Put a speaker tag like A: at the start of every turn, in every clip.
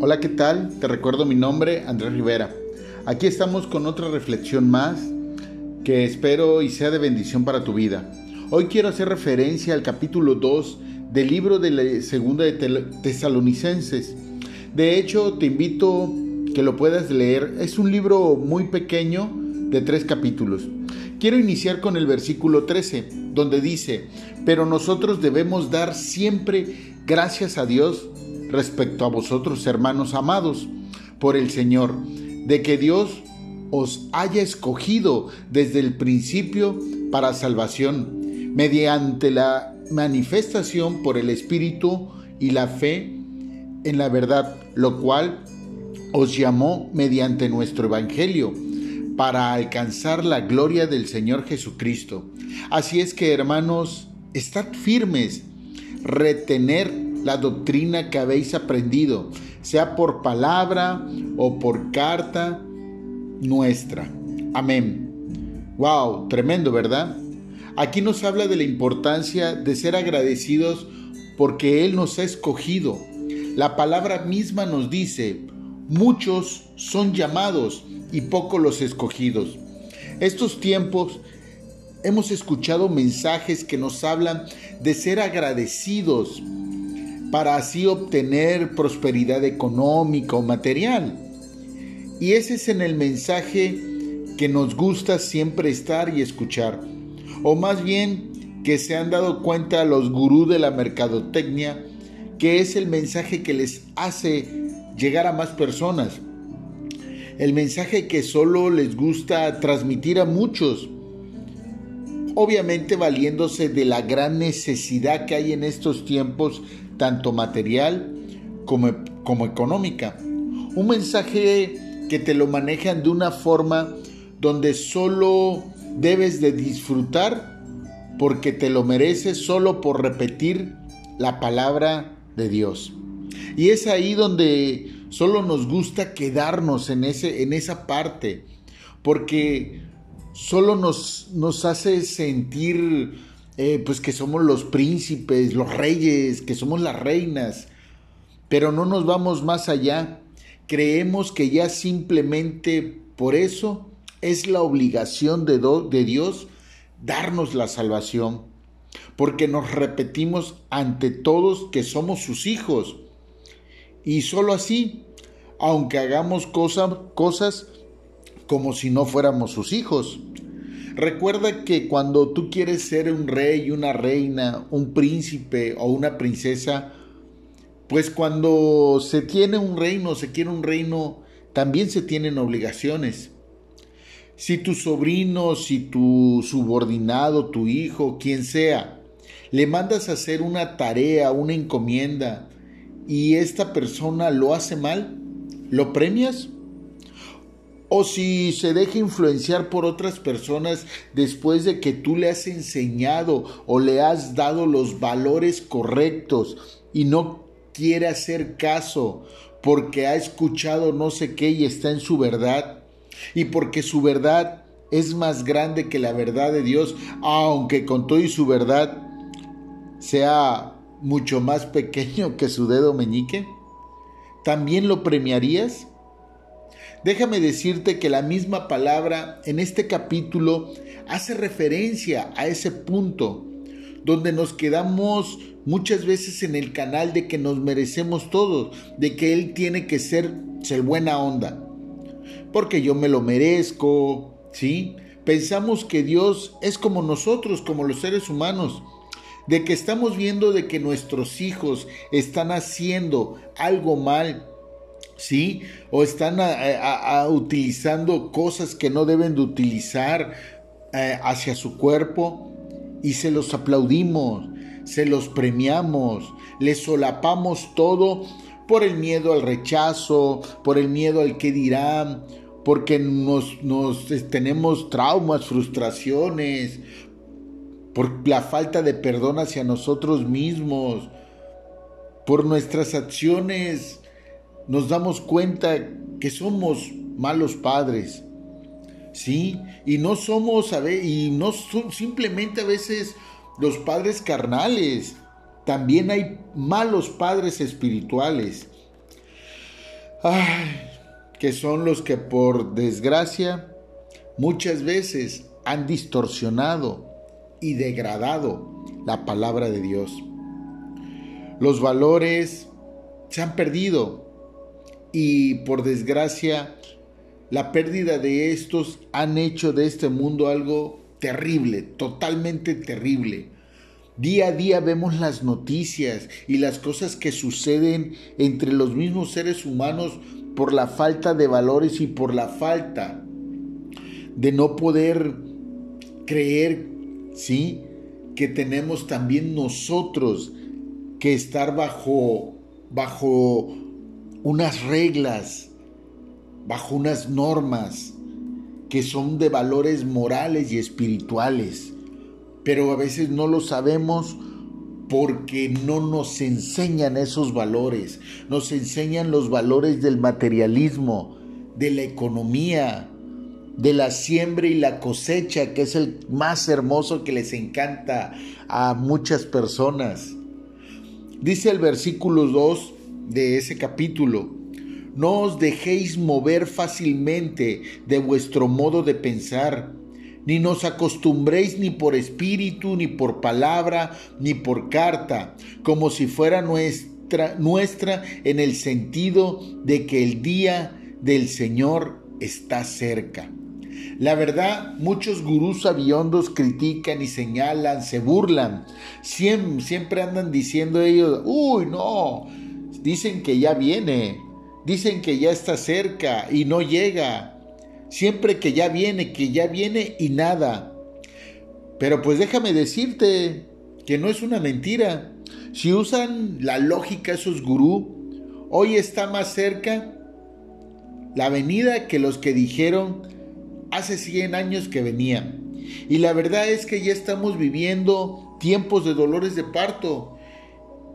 A: Hola, ¿qué tal? Te recuerdo mi nombre, Andrés Rivera. Aquí estamos con otra reflexión más que espero y sea de bendición para tu vida. Hoy quiero hacer referencia al capítulo 2 del libro de la segunda de Tesalonicenses. De hecho, te invito que lo puedas leer. Es un libro muy pequeño de tres capítulos. Quiero iniciar con el versículo 13, donde dice, pero nosotros debemos dar siempre gracias a Dios respecto a vosotros, hermanos amados, por el Señor, de que Dios os haya escogido desde el principio para salvación, mediante la manifestación por el Espíritu y la fe en la verdad, lo cual os llamó mediante nuestro Evangelio para alcanzar la gloria del Señor Jesucristo. Así es que, hermanos, estad firmes, retener la doctrina que habéis aprendido, sea por palabra o por carta nuestra. Amén. Wow, tremendo, ¿verdad? Aquí nos habla de la importancia de ser agradecidos porque Él nos ha escogido. La palabra misma nos dice, muchos son llamados y pocos los escogidos. Estos tiempos hemos escuchado mensajes que nos hablan de ser agradecidos para así obtener prosperidad económica o material. Y ese es en el mensaje que nos gusta siempre estar y escuchar. O más bien que se han dado cuenta los gurús de la mercadotecnia que es el mensaje que les hace llegar a más personas. El mensaje que solo les gusta transmitir a muchos. Obviamente valiéndose de la gran necesidad que hay en estos tiempos tanto material como, como económica. Un mensaje que te lo manejan de una forma donde solo debes de disfrutar porque te lo mereces solo por repetir la palabra de Dios. Y es ahí donde solo nos gusta quedarnos en, ese, en esa parte, porque solo nos, nos hace sentir eh, pues que somos los príncipes, los reyes, que somos las reinas, pero no nos vamos más allá. Creemos que ya simplemente por eso es la obligación de, de Dios darnos la salvación, porque nos repetimos ante todos que somos sus hijos. Y solo así, aunque hagamos cosas como si no fuéramos sus hijos. Recuerda que cuando tú quieres ser un rey, una reina, un príncipe o una princesa, pues cuando se tiene un reino, se quiere un reino, también se tienen obligaciones. Si tu sobrino, si tu subordinado, tu hijo, quien sea, le mandas a hacer una tarea, una encomienda, y esta persona lo hace mal, ¿lo premias? O si se deja influenciar por otras personas después de que tú le has enseñado o le has dado los valores correctos y no quiere hacer caso porque ha escuchado no sé qué y está en su verdad y porque su verdad es más grande que la verdad de Dios, aunque con todo y su verdad sea mucho más pequeño que su dedo meñique, ¿también lo premiarías? Déjame decirte que la misma palabra en este capítulo hace referencia a ese punto donde nos quedamos muchas veces en el canal de que nos merecemos todo, de que Él tiene que ser, ser buena onda, porque yo me lo merezco, ¿sí? Pensamos que Dios es como nosotros, como los seres humanos, de que estamos viendo de que nuestros hijos están haciendo algo mal ¿sí? O están utilizando cosas que no deben de utilizar eh, hacia su cuerpo y se los aplaudimos, se los premiamos, les solapamos todo por el miedo al rechazo, por el miedo al que dirán, porque nos, nos tenemos traumas, frustraciones, por la falta de perdón hacia nosotros mismos, por nuestras acciones nos damos cuenta que somos malos padres, ¿sí? Y no somos, y no son simplemente a veces los padres carnales, también hay malos padres espirituales. que son los que por desgracia muchas veces han distorsionado y degradado la palabra de Dios. Los valores se han perdido y por desgracia la pérdida de estos han hecho de este mundo algo terrible, totalmente terrible. Día a día vemos las noticias y las cosas que suceden entre los mismos seres humanos por la falta de valores y por la falta de no poder creer, ¿sí? Que tenemos también nosotros que estar bajo bajo unas reglas, bajo unas normas que son de valores morales y espirituales, pero a veces no lo sabemos porque no nos enseñan esos valores, nos enseñan los valores del materialismo, de la economía, de la siembra y la cosecha, que es el más hermoso que les encanta a muchas personas. Dice el versículo 2 de ese capítulo, no os dejéis mover fácilmente de vuestro modo de pensar, ni nos acostumbréis ni por espíritu, ni por palabra, ni por carta, como si fuera nuestra, nuestra en el sentido de que el día del Señor está cerca. La verdad, muchos gurús aviondos critican y señalan, se burlan. Siempre, siempre andan diciendo ellos, uy, no, dicen que ya viene, dicen que ya está cerca y no llega. Siempre que ya viene, que ya viene y nada. Pero pues déjame decirte que no es una mentira. Si usan la lógica esos gurú, hoy está más cerca la venida que los que dijeron hace 100 años que venían. Y la verdad es que ya estamos viviendo tiempos de dolores de parto.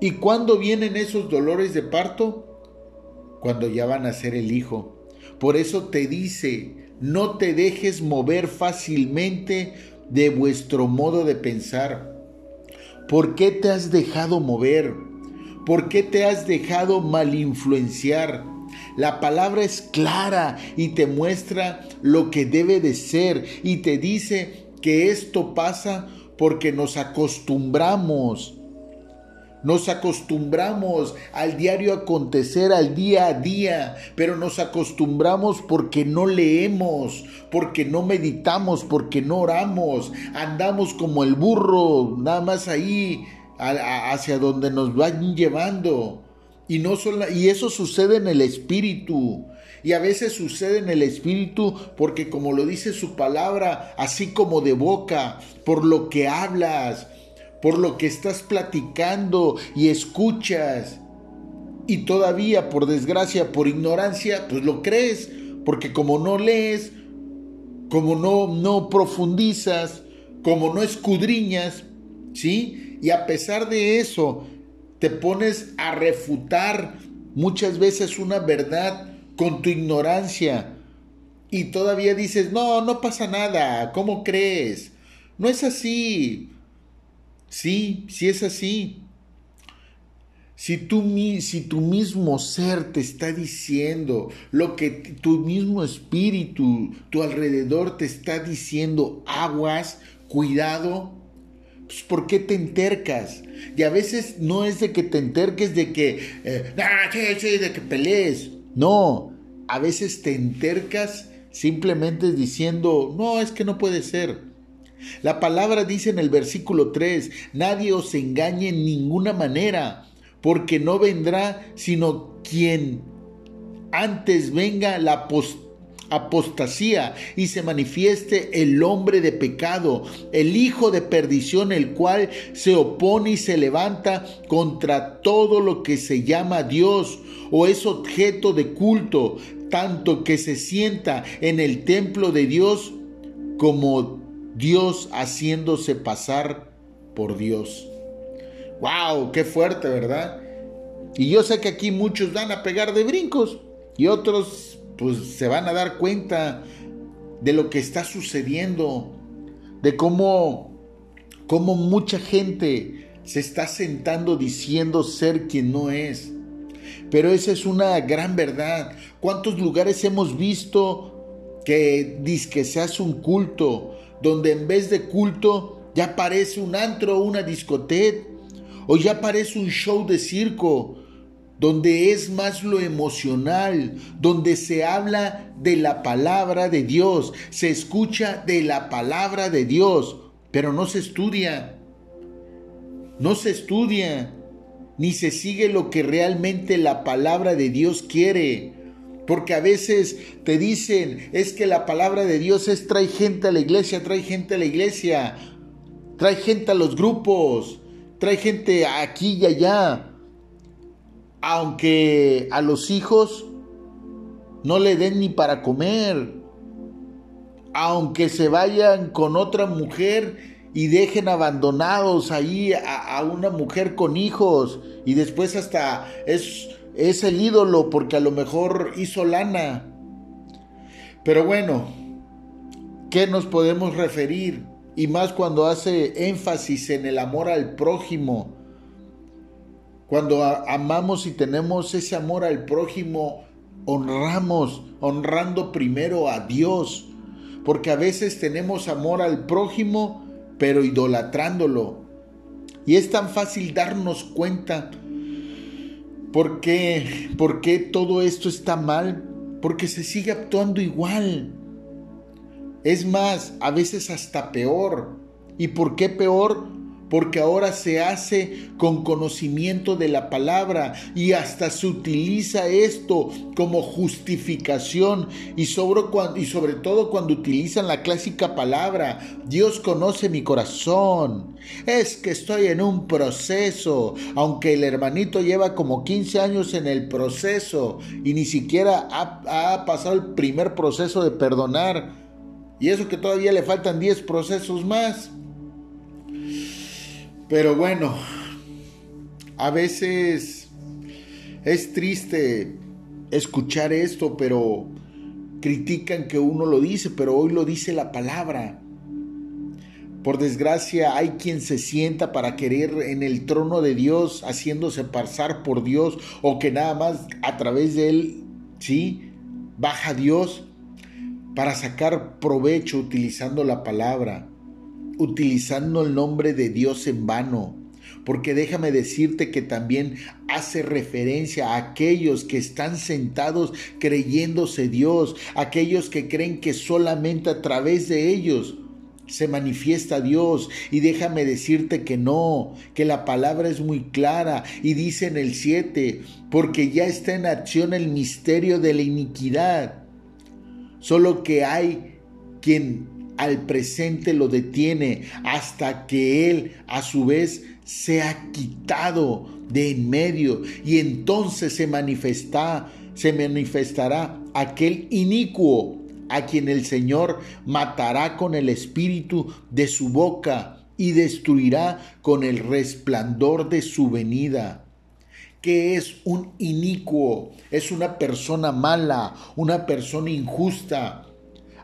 A: ¿Y cuándo vienen esos dolores de parto? Cuando ya van a ser el hijo. Por eso te dice, no te dejes mover fácilmente de vuestro modo de pensar. ¿Por qué te has dejado mover? ¿Por qué te has dejado mal influenciar? La palabra es clara y te muestra lo que debe de ser y te dice que esto pasa porque nos acostumbramos nos acostumbramos al diario acontecer, al día a día, pero nos acostumbramos porque no leemos, porque no meditamos, porque no oramos. Andamos como el burro, nada más ahí hacia donde nos van llevando. Y, no y eso sucede en el espíritu. Y a veces sucede en el espíritu porque como lo dice su palabra, así como de boca, por lo que hablas, por lo que estás platicando y escuchas. Y todavía, por desgracia, por ignorancia, pues lo crees, porque como no lees, como no, no profundizas, como no escudriñas, ¿sí? Y a pesar de eso, te pones a refutar muchas veces una verdad con tu ignorancia. Y todavía dices, no, no pasa nada, ¿cómo crees? No es así. Sí, sí es así. Si tú, si tu mismo ser te está diciendo lo que tu mismo espíritu, tu alrededor te está diciendo, aguas, cuidado, pues ¿por qué te entercas? Y a veces no es de que te enterques de que, eh, de que pelees. No, a veces te entercas simplemente diciendo, no, es que no puede ser. La palabra dice en el versículo 3, nadie os engañe en ninguna manera, porque no vendrá sino quien antes venga la apostasía y se manifieste el hombre de pecado, el hijo de perdición, el cual se opone y se levanta contra todo lo que se llama Dios o es objeto de culto, tanto que se sienta en el templo de Dios como Dios haciéndose pasar por Dios. ¡Wow! ¡Qué fuerte, ¿verdad? Y yo sé que aquí muchos van a pegar de brincos y otros pues se van a dar cuenta de lo que está sucediendo, de cómo, cómo mucha gente se está sentando diciendo ser quien no es. Pero esa es una gran verdad. ¿Cuántos lugares hemos visto que dice que se hace un culto, donde en vez de culto ya parece un antro o una discoteca, o ya parece un show de circo, donde es más lo emocional, donde se habla de la palabra de Dios, se escucha de la palabra de Dios, pero no se estudia, no se estudia, ni se sigue lo que realmente la palabra de Dios quiere. Porque a veces te dicen, es que la palabra de Dios es trae gente a la iglesia, trae gente a la iglesia, trae gente a los grupos, trae gente aquí y allá. Aunque a los hijos no le den ni para comer, aunque se vayan con otra mujer y dejen abandonados ahí a, una mujer con hijos y después hasta es, es el ídolo porque a lo mejor hizo lana. Pero bueno, ¿qué nos podemos referir? Y más cuando hace énfasis en el amor al prójimo. Cuando amamos y tenemos ese amor al prójimo, honramos, honrando primero a Dios. Porque a veces tenemos amor al prójimo, pero idolatrándolo. Y es tan fácil darnos cuenta por qué, por qué todo esto está mal, porque se sigue actuando igual. Es más, a veces hasta peor. ¿Y por qué peor? Porque ahora se hace con conocimiento de la palabra y hasta se utiliza esto como justificación y sobre, todo cuando utilizan la clásica palabra, Dios conoce mi corazón, es que estoy en un proceso, aunque el hermanito lleva como 15 años en el proceso y ni siquiera ha, ha pasado el primer proceso de perdonar. Y eso que todavía le faltan 10 procesos más. Pero bueno, a veces es triste escuchar esto, pero critican que uno lo dice, pero hoy lo dice la palabra. Por desgracia hay quien se sienta para querer en el trono de Dios, haciéndose pasar por Dios, o que nada más a través de él, sí, baja Dios para sacar provecho utilizando la palabra utilizando el nombre de Dios en vano. Porque déjame decirte que también hace referencia a aquellos que están sentados creyéndose Dios, aquellos que creen que solamente a través de ellos se manifiesta Dios. Y déjame decirte que no, que la palabra es muy clara y dice en el 7, porque ya está en acción el misterio de la iniquidad. Solo que hay quien al presente lo detiene hasta que Él a su vez sea quitado de en medio y entonces se manifesta, se manifestará aquel inicuo a quien el Señor matará con el espíritu de su boca y destruirá con el resplandor de su venida. que es un inicuo? Es una persona mala, una persona injusta,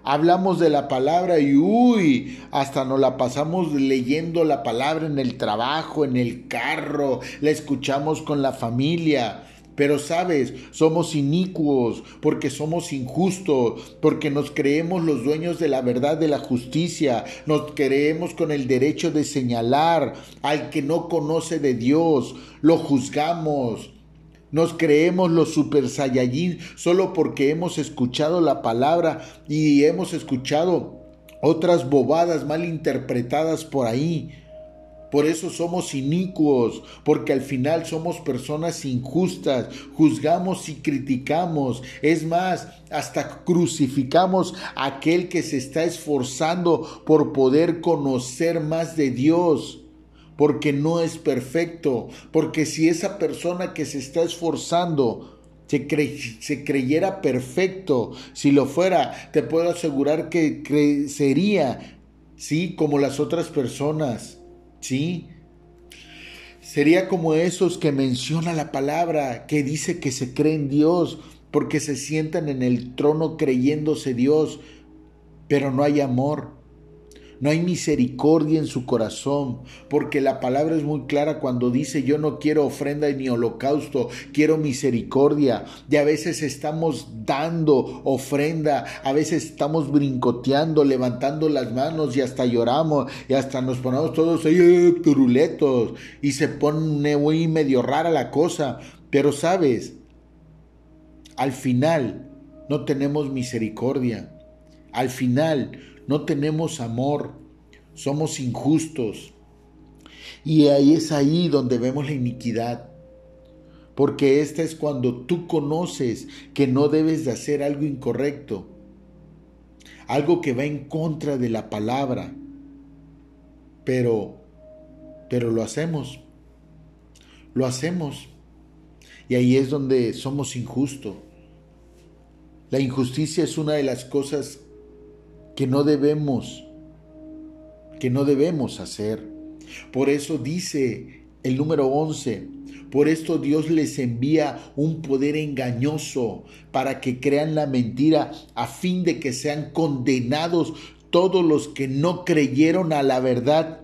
A: hablamos de la palabra y uy, hasta nos la pasamos leyendo la palabra en el trabajo, en el carro, la escuchamos con la familia. Pero sabes, somos inicuos porque somos injustos, porque nos creemos los dueños de la verdad, de la justicia, nos creemos con el derecho de señalar al que no conoce de Dios, lo juzgamos, nos creemos los super saiyajin solo porque hemos escuchado la palabra y hemos escuchado otras bobadas mal interpretadas por ahí. Por eso somos inicuos, porque al final somos personas injustas, juzgamos y criticamos. Es más, hasta crucificamos a aquel que se está esforzando por poder conocer más de Dios porque no es perfecto, porque si esa persona que se está esforzando se, creyera perfecto, si lo fuera, te puedo asegurar que sería, ¿sí? Como las otras personas, ¿sí? Sería como esos que menciona la palabra, que dice que se creen Dios, porque se sientan en el trono creyéndose Dios, pero no hay amor No hay misericordia en su corazón, porque la palabra es muy clara cuando dice yo no quiero ofrenda ni holocausto, quiero misericordia. Y a veces estamos dando ofrenda, a veces estamos brincoteando, levantando las manos y hasta lloramos y hasta nos ponemos todos ahí eh, turuletos y se pone muy medio rara la cosa. Pero sabes, al final no tenemos misericordia. Al final no tenemos amor, somos injustos. Y ahí es ahí donde vemos la iniquidad. Porque esta es cuando tú conoces que no debes de hacer algo incorrecto, algo que va en contra de la palabra, pero pero lo hacemos. Lo hacemos. Y ahí es donde somos injustos. La injusticia es una de las cosas que no debemos, que no debemos hacer. Por eso dice el número 11, por esto Dios les envía un poder engañoso para que crean la mentira a fin de que sean condenados todos los que no creyeron a la verdad,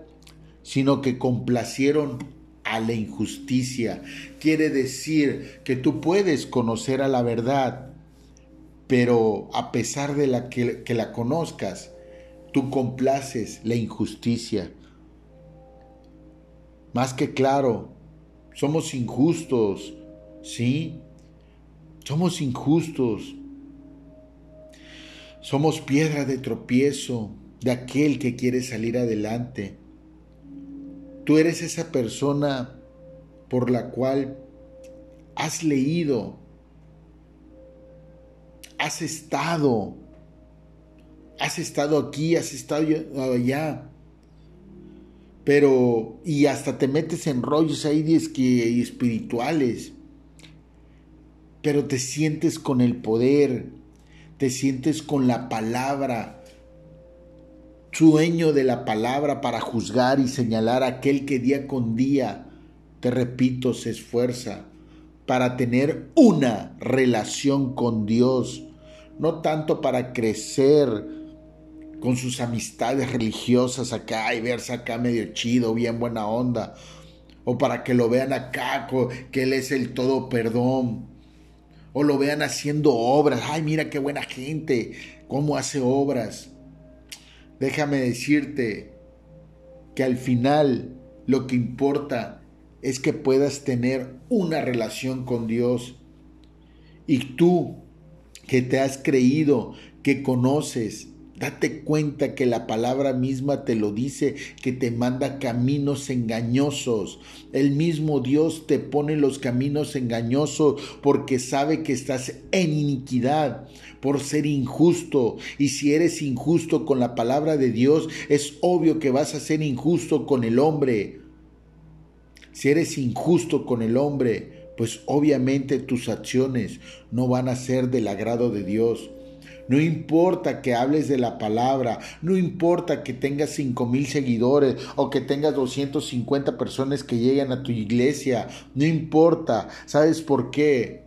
A: sino que complacieron a la injusticia. Quiere decir que tú puedes conocer a la verdad, pero a pesar de la que, que la conozcas, tú complaces la injusticia. Más que claro, somos injustos, ¿sí? Somos injustos. Somos piedra de tropiezo de aquel que quiere salir adelante. Tú eres esa persona por la cual has leído has estado, has estado aquí, has estado allá, pero y hasta te metes en rollos ahí espirituales, pero te sientes con el poder, te sientes con la palabra, sueño de la palabra para juzgar y señalar a aquel que día con día, te repito, se esfuerza para tener una relación con Dios, no tanto para crecer con sus amistades religiosas acá y verse acá medio chido, bien buena onda, o para que lo vean acá, que Él es el todo perdón, o lo vean haciendo obras, ay mira qué buena gente, cómo hace obras. Déjame decirte que al final lo que importa es que puedas tener una relación con Dios. Y tú que te has creído, que conoces, date cuenta que la palabra misma te lo dice, que te manda caminos engañosos. El mismo Dios te pone los caminos engañosos porque sabe que estás en iniquidad por ser injusto. Y si eres injusto con la palabra de Dios, es obvio que vas a ser injusto con el hombre. Si eres injusto con el hombre, pues obviamente tus acciones no van a ser del agrado de Dios. No importa que hables de la palabra, no importa que tengas cinco mil seguidores o que tengas 250 personas que lleguen a tu iglesia, no importa. ¿Sabes por qué?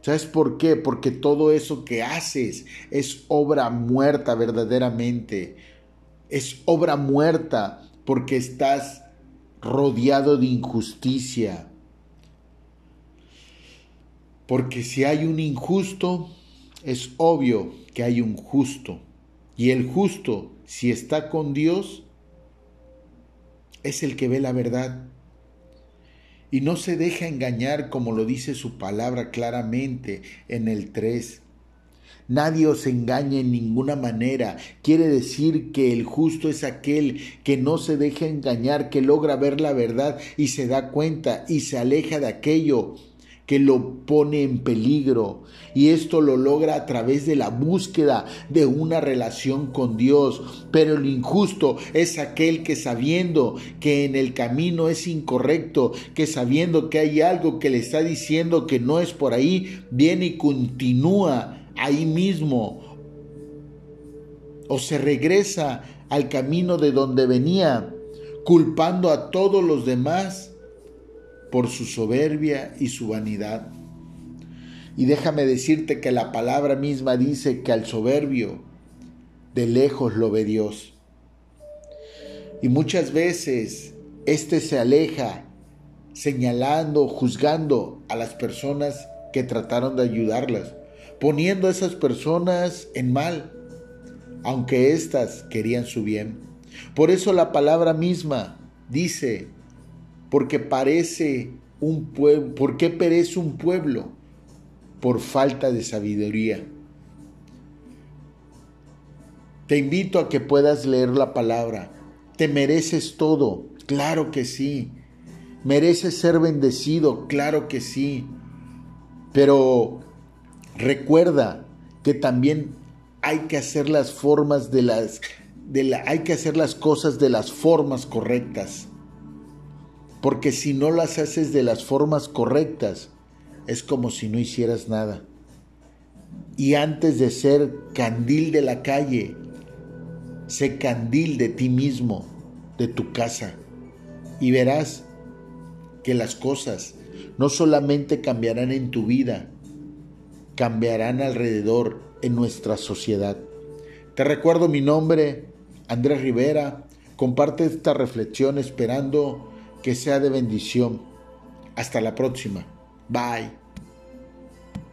A: ¿Sabes por qué? Porque todo eso que haces es obra muerta verdaderamente. Es obra muerta porque estás rodeado de injusticia. Porque si hay un injusto, es obvio que hay un justo. Y el justo, si está con Dios, es el que ve la verdad. Y no se deja engañar como lo dice su palabra claramente en el 3. Nadie os engaña en ninguna manera. Quiere decir que el justo es aquel que no se deja engañar, que logra ver la verdad y se da cuenta y se aleja de aquello que lo pone en peligro. Y esto lo logra a través de la búsqueda de una relación con Dios. Pero el injusto es aquel que sabiendo que en el camino es incorrecto, que sabiendo que hay algo que le está diciendo que no es por ahí, viene y continúa ahí mismo o se regresa al camino de donde venía, culpando a todos los demás por su soberbia y su vanidad. Y déjame decirte que la palabra misma dice que al soberbio de lejos lo ve Dios. Y muchas veces éste se aleja señalando, juzgando a las personas que trataron de ayudarlas, poniendo a esas personas en mal, aunque éstas querían su bien. Por eso la palabra misma dice, porque parece un pueblo, ¿por qué perece un pueblo? Por falta de sabiduría. Te invito a que puedas leer la palabra. Te mereces todo, claro que sí. Mereces ser bendecido, claro que sí. Pero recuerda que también hay que hacer las formas de las hay que hacer las cosas de las formas correctas. Porque si no las haces de las formas correctas, es como si no hicieras nada. Y antes de ser candil de la calle, sé candil de ti mismo, de tu casa. Y verás que las cosas no solamente cambiarán en tu vida, cambiarán alrededor en nuestra sociedad. Te recuerdo mi nombre, Andrés Rivera. Comparte esta reflexión esperando que sea de bendición. Hasta la próxima. Bye.